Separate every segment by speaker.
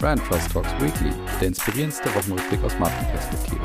Speaker 1: Brand Trust Talks Weekly, der inspirierendste Wochenrückblick aus Markenperspektive.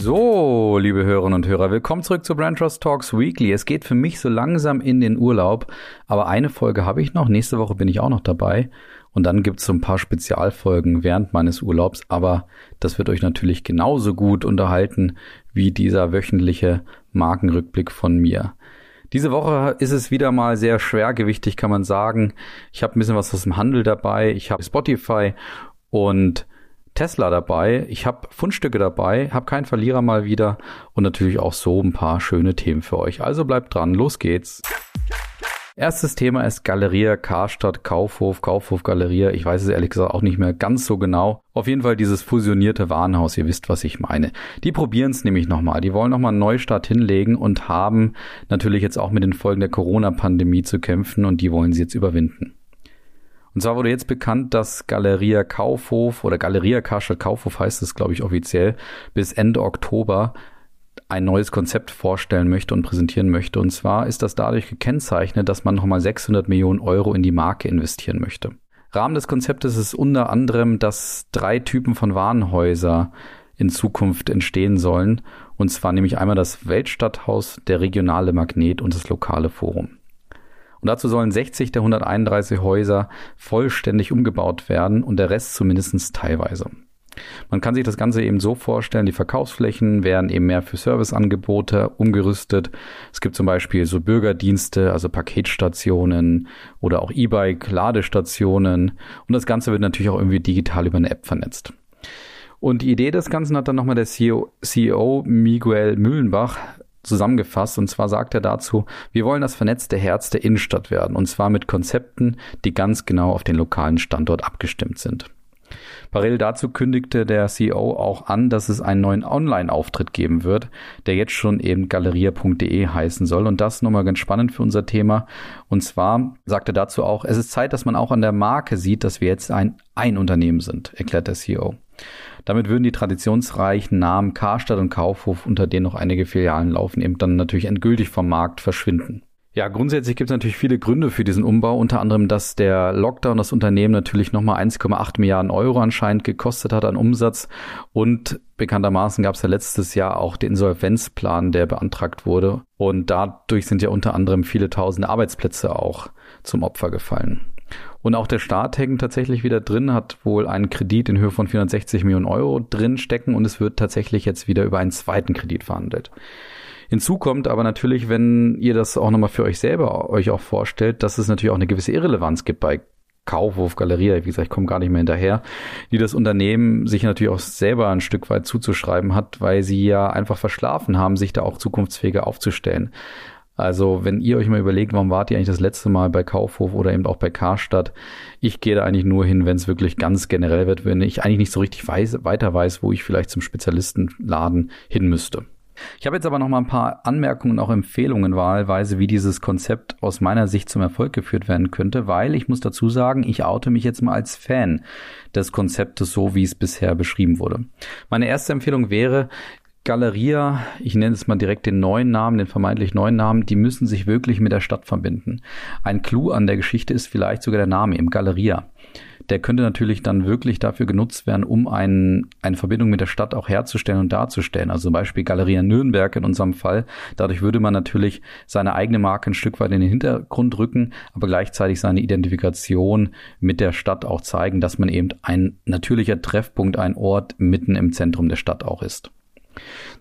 Speaker 1: So, liebe Hörerinnen und Hörer, willkommen zurück zu Brand Trust Talks Weekly. Es geht für mich so langsam in den Urlaub, aber eine Folge habe ich noch. Nächste Woche bin ich auch noch dabei. Und dann gibt es so ein paar Spezialfolgen während meines Urlaubs, aber das wird euch natürlich genauso gut unterhalten wie dieser wöchentliche Markenrückblick von mir. Diese Woche ist es wieder mal sehr schwergewichtig, kann man sagen. Ich habe ein bisschen was aus dem Handel dabei. Ich habe Spotify und Tesla dabei. Ich habe Fundstücke dabei, habe keinen Verlierer mal wieder und natürlich auch so ein paar schöne Themen für euch. Also bleibt dran, los geht's. Erstes Thema ist Galeria, Karstadt, Kaufhof, Kaufhof, Galeria. Ich weiß es ehrlich gesagt auch nicht mehr ganz so genau. Auf jeden Fall dieses fusionierte Warenhaus, ihr wisst, was ich meine. Die probieren es nämlich nochmal. Die wollen nochmal einen Neustart hinlegen und haben natürlich jetzt auch mit den Folgen der Corona-Pandemie zu kämpfen und die wollen sie jetzt überwinden. Und zwar wurde jetzt bekannt, dass Galeria Kaufhof oder Galeria Karstadt Kaufhof heißt es, glaube ich, offiziell, bis Ende Oktober ein neues Konzept vorstellen möchte und präsentieren möchte. Und zwar ist das dadurch gekennzeichnet, dass man nochmal 600 Millionen Euro in die Marke investieren möchte. Rahmen des Konzeptes ist unter anderem, dass drei Typen von Warenhäuser in Zukunft entstehen sollen. Und zwar nämlich einmal das Weltstadthaus, der regionale Magnet und das lokale Forum. Und dazu sollen 60 der 131 Häuser vollständig umgebaut werden und der Rest zumindest teilweise. Man kann sich das Ganze eben so vorstellen, die Verkaufsflächen werden eben mehr für Serviceangebote umgerüstet. Es gibt zum Beispiel so Bürgerdienste, also Paketstationen oder auch E-Bike-Ladestationen. Und das Ganze wird natürlich auch irgendwie digital über eine App vernetzt. Und die Idee des Ganzen hat dann nochmal der CEO, CEO Miguel Mühlenbach zusammengefasst. Und zwar sagt er dazu, wir wollen das vernetzte Herz der Innenstadt werden. Und zwar mit Konzepten, die ganz genau auf den lokalen Standort abgestimmt sind. Parallel dazu kündigte der CEO auch an, dass es einen neuen Online-Auftritt geben wird, der jetzt schon eben galeria.de heißen soll. Und das nochmal ganz spannend für unser Thema. Und zwar sagte dazu auch, es ist Zeit, dass man auch an der Marke sieht, dass wir jetzt ein ein Unternehmen sind, erklärt der CEO. Damit würden die traditionsreichen Namen Karstadt und Kaufhof, unter denen noch einige Filialen laufen, eben dann natürlich endgültig vom Markt verschwinden. Ja, grundsätzlich gibt es natürlich viele Gründe für diesen Umbau, unter anderem, dass der Lockdown das Unternehmen natürlich nochmal 1,8 Milliarden Euro anscheinend gekostet hat an Umsatz und bekanntermaßen gab es ja letztes Jahr auch den Insolvenzplan, der beantragt wurde und dadurch sind ja unter anderem viele tausende Arbeitsplätze auch zum Opfer gefallen. Und auch der Staat hängt tatsächlich wieder drin, hat wohl einen Kredit in Höhe von 460 Millionen Euro drin stecken und es wird tatsächlich jetzt wieder über einen zweiten Kredit verhandelt. Hinzu kommt aber natürlich, wenn ihr das auch nochmal für euch selber euch auch vorstellt, dass es natürlich auch eine gewisse Irrelevanz gibt bei Kaufhof, Galeria, wie gesagt, ich komme gar nicht mehr hinterher, die das Unternehmen sich natürlich auch selber ein Stück weit zuzuschreiben hat, weil sie ja einfach verschlafen haben, sich da auch zukunftsfähiger aufzustellen. Also, wenn ihr euch mal überlegt, warum wart ihr eigentlich das letzte Mal bei Kaufhof oder eben auch bei Karstadt? Ich gehe da eigentlich nur hin, wenn es wirklich ganz generell wird, wenn ich eigentlich nicht so richtig weiß, weiter weiß, wo ich vielleicht zum Spezialistenladen hin müsste. Ich habe jetzt aber noch mal ein paar Anmerkungen, und auch Empfehlungen wahlweise, wie dieses Konzept aus meiner Sicht zum Erfolg geführt werden könnte, weil ich muss dazu sagen, ich oute mich jetzt mal als Fan des Konzeptes so, wie es bisher beschrieben wurde. Meine erste Empfehlung wäre, Galeria, ich nenne es mal direkt den neuen Namen, den vermeintlich neuen Namen, die müssen sich wirklich mit der Stadt verbinden. Ein Clou an der Geschichte ist vielleicht sogar der Name, eben Galeria der könnte natürlich dann wirklich dafür genutzt werden, um ein, eine Verbindung mit der Stadt auch herzustellen und darzustellen. Also zum Beispiel Galeria Nürnberg in unserem Fall. Dadurch würde man natürlich seine eigene Marke ein Stück weit in den Hintergrund rücken, aber gleichzeitig seine Identifikation mit der Stadt auch zeigen, dass man eben ein natürlicher Treffpunkt, ein Ort mitten im Zentrum der Stadt auch ist.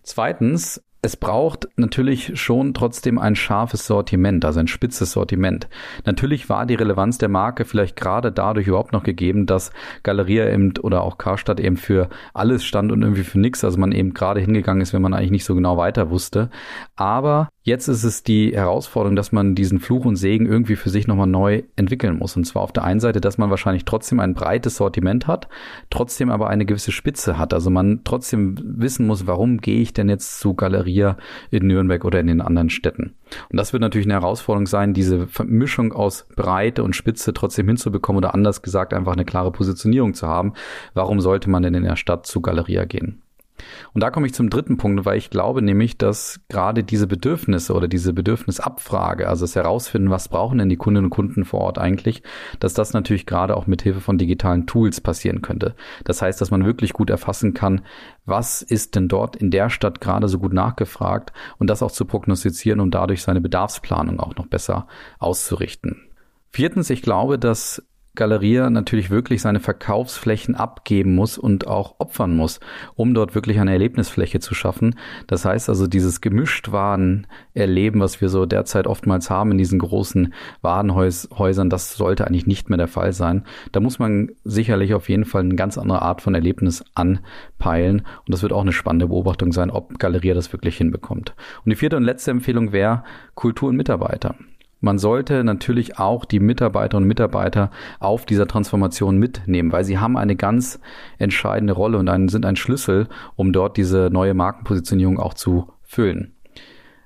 Speaker 1: Zweitens, es braucht natürlich schon trotzdem ein scharfes Sortiment, also ein spitzes Sortiment. Natürlich war die Relevanz der Marke vielleicht gerade dadurch überhaupt noch gegeben, dass Galeria eben oder auch Karstadt eben für alles stand und irgendwie für nichts, also man eben gerade hingegangen ist, wenn man eigentlich nicht so genau weiter wusste. Aber Jetzt ist es die Herausforderung, dass man diesen Fluch und Segen irgendwie für sich nochmal neu entwickeln muss. Und zwar auf der einen Seite, dass man wahrscheinlich trotzdem ein breites Sortiment hat, trotzdem aber eine gewisse Spitze hat. Also man trotzdem wissen muss, warum gehe ich denn jetzt zu Galeria in Nürnberg oder in den anderen Städten. Und das wird natürlich eine Herausforderung sein, diese Mischung aus Breite und Spitze trotzdem hinzubekommen oder anders gesagt einfach eine klare Positionierung zu haben. Warum sollte man denn in der Stadt zu Galeria gehen? Und da komme ich zum dritten Punkt, weil ich glaube nämlich, dass gerade diese Bedürfnisse oder diese Bedürfnisabfrage, also das Herausfinden, was brauchen denn die Kundinnen und Kunden vor Ort eigentlich, dass das natürlich gerade auch mit Hilfe von digitalen Tools passieren könnte. Das heißt, dass man wirklich gut erfassen kann, was ist denn dort in der Stadt gerade so gut nachgefragt und das auch zu prognostizieren, um dadurch seine Bedarfsplanung auch noch besser auszurichten. Viertens, ich glaube, dass Galeria natürlich wirklich seine Verkaufsflächen abgeben muss und auch opfern muss, um dort wirklich eine Erlebnisfläche zu schaffen. Das heißt also, dieses Gemischtwarenerleben, was wir so derzeit oftmals haben in diesen großen Warenhäusern, das sollte eigentlich nicht mehr der Fall sein. Da muss man sicherlich auf jeden Fall eine ganz andere Art von Erlebnis anpeilen. Und das wird auch eine spannende Beobachtung sein, ob Galeria das wirklich hinbekommt. Und die vierte und letzte Empfehlung wäre Kultur und Mitarbeiter. Man sollte natürlich auch die Mitarbeiterinnen und Mitarbeiter auf dieser Transformation mitnehmen, weil sie haben eine ganz entscheidende Rolle und ein, sind ein Schlüssel, um dort diese neue Markenpositionierung auch zu füllen.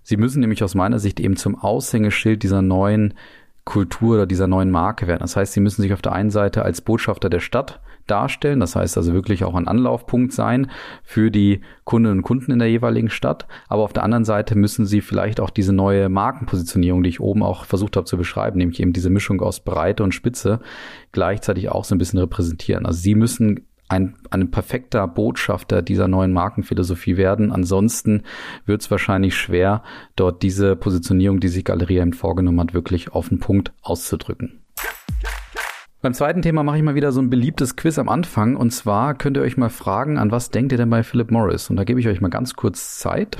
Speaker 1: Sie müssen nämlich aus meiner Sicht eben zum Aushängeschild dieser neuen Kultur oder dieser neuen Marke werden. Das heißt, sie müssen sich auf der einen Seite als Botschafter der Stadt darstellen. Das heißt also wirklich auch ein Anlaufpunkt sein für die Kundinnen und Kunden in der jeweiligen Stadt. Aber auf der anderen Seite müssen sie vielleicht auch diese neue Markenpositionierung, die ich oben auch versucht habe zu beschreiben, nämlich eben diese Mischung aus Breite und Spitze, gleichzeitig auch so ein bisschen repräsentieren. Also sie müssen ein, ein perfekter Botschafter dieser neuen Markenphilosophie werden. Ansonsten wird es wahrscheinlich schwer, dort diese Positionierung, die sich Galeria eben vorgenommen hat, wirklich auf den Punkt auszudrücken. Beim zweiten Thema mache ich mal wieder so ein beliebtes Quiz am Anfang. Und zwar könnt ihr euch mal fragen, an was denkt ihr denn bei Philip Morris? Und da gebe ich euch mal ganz kurz Zeit.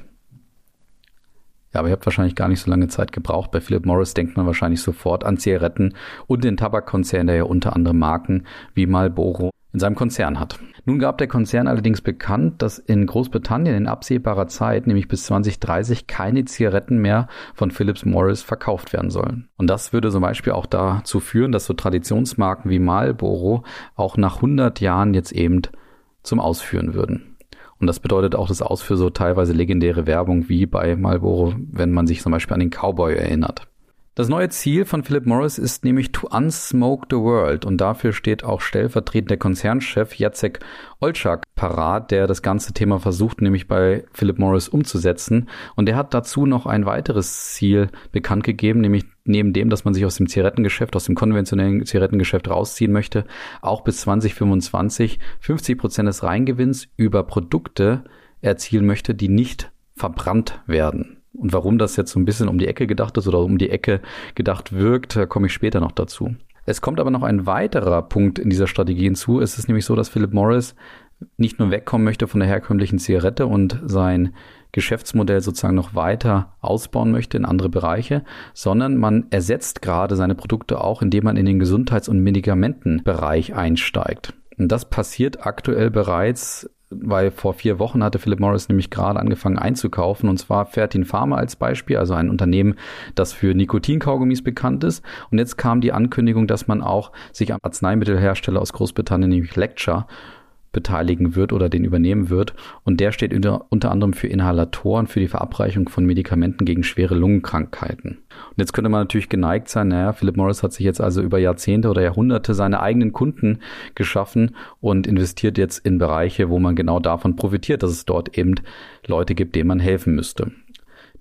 Speaker 1: Ja, aber ihr habt wahrscheinlich gar nicht so lange Zeit gebraucht. Bei Philip Morris denkt man wahrscheinlich sofort an Zigaretten und den Tabakkonzern, der ja unter anderem Marken wie Marlboro in seinem Konzern hat. Nun gab der Konzern allerdings bekannt, dass in Großbritannien in absehbarer Zeit, nämlich bis 2030, keine Zigaretten mehr von Philips Morris verkauft werden sollen. Und das würde zum Beispiel auch dazu führen, dass so Traditionsmarken wie Marlboro auch nach 100 Jahren jetzt eben zum Ausführen würden. Und das bedeutet auch das Aus für so teilweise legendäre Werbung wie bei Marlboro, wenn man sich zum Beispiel an den Cowboy erinnert. Das neue Ziel von Philip Morris ist nämlich to unsmoke the world und dafür steht auch stellvertretend der Konzernchef Jacek Olczak parat, der das ganze Thema versucht nämlich bei Philip Morris umzusetzen und der hat dazu noch ein weiteres Ziel bekannt gegeben, nämlich neben dem, dass man sich aus dem Zigarettengeschäft, aus dem konventionellen Zigarettengeschäft rausziehen möchte, auch bis 2025 50 Prozent des Reingewinns über Produkte erzielen möchte, die nicht verbrannt werden. Und warum das jetzt so ein bisschen um die Ecke gedacht ist oder um die Ecke gedacht wirkt, komme ich später noch dazu. Es kommt aber noch ein weiterer Punkt in dieser Strategie hinzu. Es ist nämlich so, dass Philip Morris nicht nur wegkommen möchte von der herkömmlichen Zigarette und sein Geschäftsmodell sozusagen noch weiter ausbauen möchte in andere Bereiche, sondern man ersetzt gerade seine Produkte auch, indem man in den Gesundheits- und Medikamentenbereich einsteigt. Und das passiert aktuell bereits weil vor vier Wochen hatte Philip Morris nämlich gerade angefangen einzukaufen und zwar Fertin Pharma als Beispiel, also ein Unternehmen, das für Nikotinkaugummis bekannt ist. Und jetzt kam die Ankündigung, dass man auch sich am Arzneimittelhersteller aus Großbritannien, nämlich Lecture, beteiligen wird oder den übernehmen wird. Und der steht unter, unter anderem für Inhalatoren, für die Verabreichung von Medikamenten gegen schwere Lungenkrankheiten. Und jetzt könnte man natürlich geneigt sein, naja, Philip Morris hat sich jetzt also über Jahrzehnte oder Jahrhunderte seine eigenen Kunden geschaffen und investiert jetzt in Bereiche, wo man genau davon profitiert, dass es dort eben Leute gibt, denen man helfen müsste.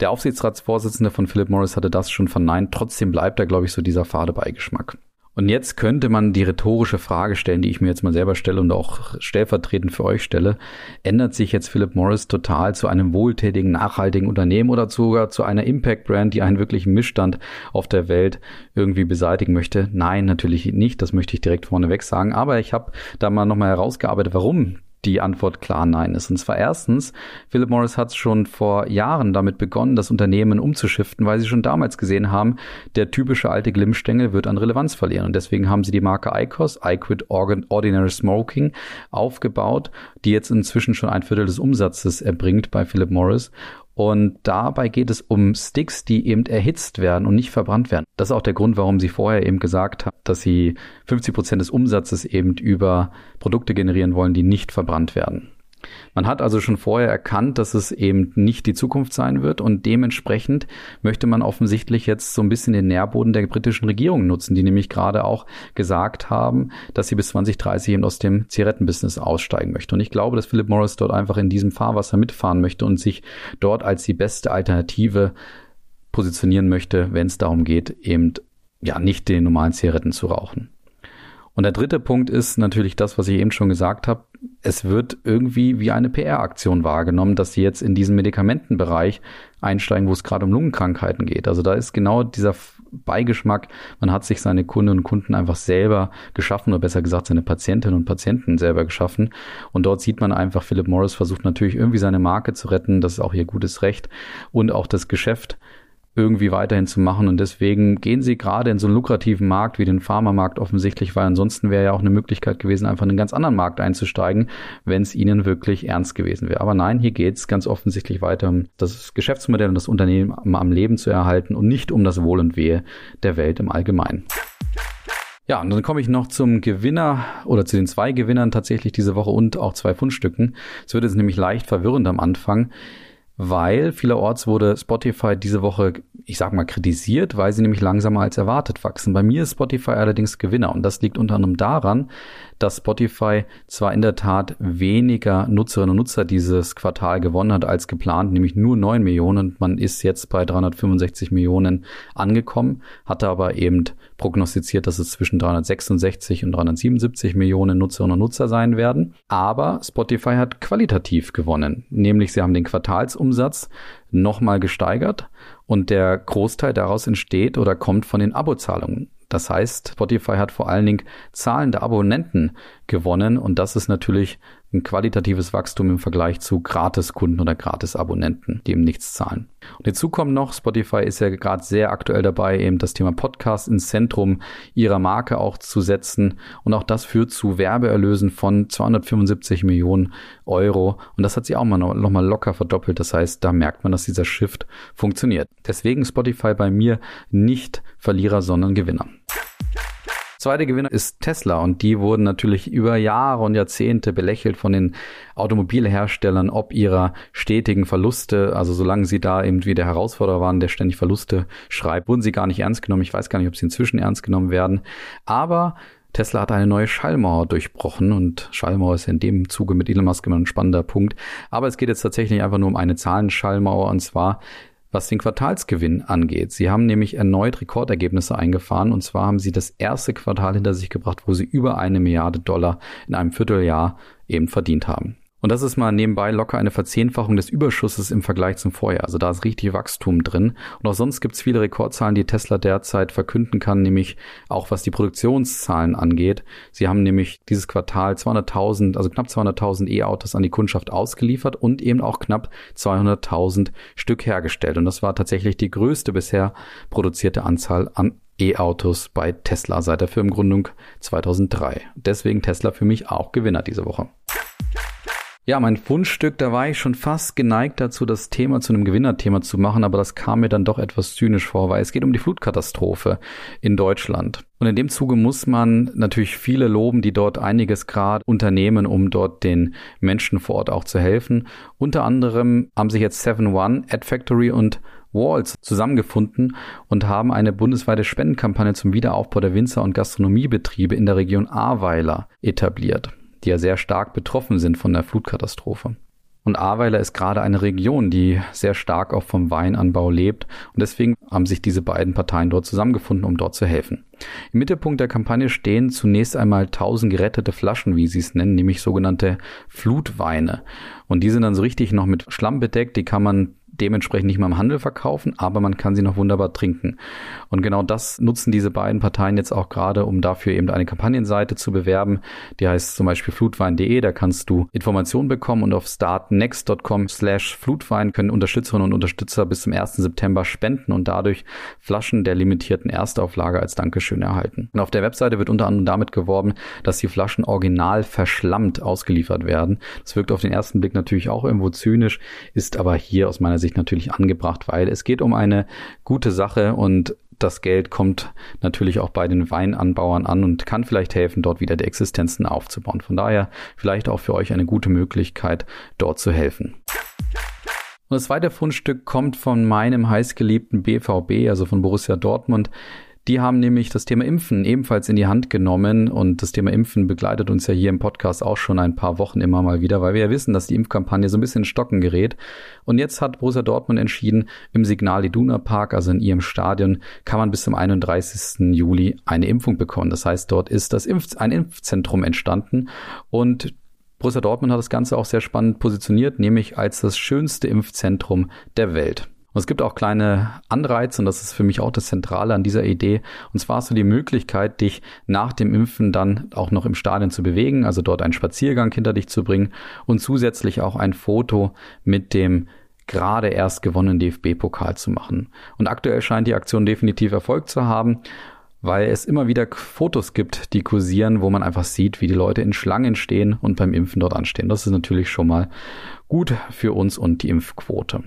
Speaker 1: Der Aufsichtsratsvorsitzende von Philip Morris hatte das schon verneint. Trotzdem bleibt da, glaube ich, so dieser fade Beigeschmack. Und jetzt könnte man die rhetorische Frage stellen, die ich mir jetzt mal selber stelle und auch stellvertretend für euch stelle. Ändert sich jetzt Philip Morris total zu einem wohltätigen, nachhaltigen Unternehmen oder sogar zu einer Impact-Brand, die einen wirklichen Missstand auf der Welt irgendwie beseitigen möchte? Nein, natürlich nicht. Das möchte ich direkt vorneweg sagen. Aber ich habe da mal nochmal herausgearbeitet, warum die Antwort klar nein ist. Und zwar erstens, Philip Morris hat schon vor Jahren damit begonnen, das Unternehmen umzuschiften, weil sie schon damals gesehen haben, der typische alte Glimmstängel wird an Relevanz verlieren. Und deswegen haben sie die Marke ICOS, I Quit Ordinary Smoking, aufgebaut, die jetzt inzwischen schon ein Viertel des Umsatzes erbringt bei Philip Morris. Und dabei geht es um Sticks, die eben erhitzt werden und nicht verbrannt werden. Das ist auch der Grund, warum sie vorher eben gesagt haben, dass sie 50 Prozent des Umsatzes eben über Produkte generieren wollen, die nicht verbrannt werden. Man hat also schon vorher erkannt, dass es eben nicht die Zukunft sein wird und dementsprechend möchte man offensichtlich jetzt so ein bisschen den Nährboden der britischen Regierung nutzen, die nämlich gerade auch gesagt haben, dass sie bis 2030 eben aus dem Zigarettenbusiness aussteigen möchte. Und ich glaube, dass Philip Morris dort einfach in diesem Fahrwasser mitfahren möchte und sich dort als die beste Alternative positionieren möchte, wenn es darum geht, eben ja nicht den normalen Zigaretten zu rauchen. Und der dritte Punkt ist natürlich das, was ich eben schon gesagt habe. Es wird irgendwie wie eine PR-Aktion wahrgenommen, dass sie jetzt in diesen Medikamentenbereich einsteigen, wo es gerade um Lungenkrankheiten geht. Also da ist genau dieser Beigeschmack. Man hat sich seine Kundinnen und Kunden einfach selber geschaffen oder besser gesagt seine Patientinnen und Patienten selber geschaffen. Und dort sieht man einfach, Philip Morris versucht natürlich irgendwie seine Marke zu retten. Das ist auch ihr gutes Recht und auch das Geschäft irgendwie weiterhin zu machen. Und deswegen gehen sie gerade in so einen lukrativen Markt wie den Pharmamarkt offensichtlich, weil ansonsten wäre ja auch eine Möglichkeit gewesen, einfach in einen ganz anderen Markt einzusteigen, wenn es ihnen wirklich ernst gewesen wäre. Aber nein, hier geht es ganz offensichtlich weiter um das Geschäftsmodell und das Unternehmen am Leben zu erhalten und nicht um das Wohl und Wehe der Welt im Allgemeinen. Ja, und dann komme ich noch zum Gewinner oder zu den zwei Gewinnern tatsächlich diese Woche und auch zwei Fundstücken. Es wird jetzt nämlich leicht verwirrend am Anfang weil vielerorts wurde Spotify diese Woche, ich sag mal, kritisiert, weil sie nämlich langsamer als erwartet wachsen. Bei mir ist Spotify allerdings Gewinner und das liegt unter anderem daran, dass Spotify zwar in der Tat weniger Nutzerinnen und Nutzer dieses Quartal gewonnen hat als geplant, nämlich nur 9 Millionen. Man ist jetzt bei 365 Millionen angekommen, hatte aber eben prognostiziert, dass es zwischen 366 und 377 Millionen Nutzerinnen und Nutzer sein werden. Aber Spotify hat qualitativ gewonnen, nämlich sie haben den Quartalsumsatz nochmal gesteigert und der Großteil daraus entsteht oder kommt von den Abozahlungen. Das heißt, Spotify hat vor allen Dingen zahlende Abonnenten gewonnen und das ist natürlich ein qualitatives Wachstum im Vergleich zu Gratiskunden oder Gratisabonnenten, die eben nichts zahlen. Und hinzu kommt noch, Spotify ist ja gerade sehr aktuell dabei, eben das Thema Podcast ins Zentrum ihrer Marke auch zu setzen. Und auch das führt zu Werbeerlösen von 275 Millionen Euro. Und das hat sie auch mal noch, noch mal locker verdoppelt. Das heißt, da merkt man, dass dieser Shift funktioniert. Deswegen Spotify bei mir nicht Verlierer, sondern Gewinner. Zweiter Gewinner ist Tesla und die wurden natürlich über Jahre und Jahrzehnte belächelt von den Automobilherstellern ob ihrer stetigen Verluste. Also solange sie da eben wie der Herausforderer waren, der ständig Verluste schreibt, wurden sie gar nicht ernst genommen. Ich weiß gar nicht, ob sie inzwischen ernst genommen werden. Aber Tesla hat eine neue Schallmauer durchbrochen und Schallmauer ist in dem Zuge mit Elon Musk immer ein spannender Punkt. Aber es geht jetzt tatsächlich einfach nur um eine Zahlenschallmauer und zwar was den Quartalsgewinn angeht. Sie haben nämlich erneut Rekordergebnisse eingefahren und zwar haben sie das erste Quartal hinter sich gebracht, wo sie über eine Milliarde Dollar in einem Vierteljahr eben verdient haben. Und das ist mal nebenbei locker eine Verzehnfachung des Überschusses im Vergleich zum Vorjahr. Also da ist richtig Wachstum drin. Und auch sonst gibt es viele Rekordzahlen, die Tesla derzeit verkünden kann, nämlich auch was die Produktionszahlen angeht. Sie haben nämlich dieses Quartal 200.000, also knapp 200.000 E-Autos an die Kundschaft ausgeliefert und eben auch knapp 200.000 Stück hergestellt. Und das war tatsächlich die größte bisher produzierte Anzahl an E-Autos bei Tesla seit der Firmengründung 2003. Deswegen Tesla für mich auch Gewinner diese Woche. Ja, mein Fundstück, da war ich schon fast geneigt dazu, das Thema zu einem Gewinnerthema zu machen, aber das kam mir dann doch etwas zynisch vor, weil es geht um die Flutkatastrophe in Deutschland. Und in dem Zuge muss man natürlich viele loben, die dort einiges gerade unternehmen, um dort den Menschen vor Ort auch zu helfen. Unter anderem haben sich jetzt 7-One, Ad Factory und Walls zusammengefunden und haben eine bundesweite Spendenkampagne zum Wiederaufbau der Winzer- und Gastronomiebetriebe in der Region Ahrweiler etabliert die ja sehr stark betroffen sind von der Flutkatastrophe. Und Ahrweiler ist gerade eine Region, die sehr stark auch vom Weinanbau lebt. Und deswegen haben sich diese beiden Parteien dort zusammengefunden, um dort zu helfen. Im Mittelpunkt der Kampagne stehen zunächst einmal tausend gerettete Flaschen, wie sie es nennen, nämlich sogenannte Flutweine. Und die sind dann so richtig noch mit Schlamm bedeckt. Die kann man dementsprechend nicht mehr im Handel verkaufen, aber man kann sie noch wunderbar trinken. Und genau das nutzen diese beiden Parteien jetzt auch gerade, um dafür eben eine Kampagnenseite zu bewerben. Die heißt zum Beispiel flutwein.de, da kannst du Informationen bekommen und auf startnext.com slash flutwein können Unterstützerinnen und Unterstützer bis zum 1. September spenden und dadurch Flaschen der limitierten Erstauflage als Dankeschön erhalten. Und auf der Webseite wird unter anderem damit geworben, dass die Flaschen original verschlammt ausgeliefert werden. Das wirkt auf den ersten Blick natürlich auch irgendwo zynisch, ist aber hier aus meiner Sicht natürlich angebracht, weil es geht um eine gute Sache und das Geld kommt natürlich auch bei den Weinanbauern an und kann vielleicht helfen, dort wieder die Existenzen aufzubauen. Von daher vielleicht auch für euch eine gute Möglichkeit, dort zu helfen. Und das zweite Fundstück kommt von meinem heißgeliebten BVB, also von Borussia Dortmund. Die haben nämlich das Thema Impfen ebenfalls in die Hand genommen und das Thema Impfen begleitet uns ja hier im Podcast auch schon ein paar Wochen immer mal wieder, weil wir ja wissen, dass die Impfkampagne so ein bisschen in Stocken gerät. Und jetzt hat Borussia Dortmund entschieden, im Signal Iduna Park, also in ihrem Stadion, kann man bis zum 31. Juli eine Impfung bekommen. Das heißt, dort ist das Impf ein Impfzentrum entstanden und Borussia Dortmund hat das Ganze auch sehr spannend positioniert, nämlich als das schönste Impfzentrum der Welt. Und es gibt auch kleine Anreize und das ist für mich auch das Zentrale an dieser Idee. Und zwar hast du die Möglichkeit, dich nach dem Impfen dann auch noch im Stadion zu bewegen, also dort einen Spaziergang hinter dich zu bringen und zusätzlich auch ein Foto mit dem gerade erst gewonnenen DFB-Pokal zu machen. Und aktuell scheint die Aktion definitiv Erfolg zu haben weil es immer wieder Fotos gibt, die kursieren, wo man einfach sieht, wie die Leute in Schlangen stehen und beim Impfen dort anstehen. Das ist natürlich schon mal gut für uns und die Impfquote.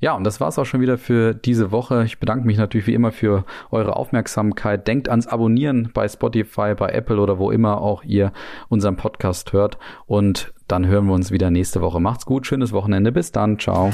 Speaker 1: Ja, und das war's auch schon wieder für diese Woche. Ich bedanke mich natürlich wie immer für eure Aufmerksamkeit. Denkt ans Abonnieren bei Spotify, bei Apple oder wo immer auch ihr unseren Podcast hört. Und dann hören wir uns wieder nächste Woche. Macht's gut, schönes Wochenende. Bis dann. Ciao.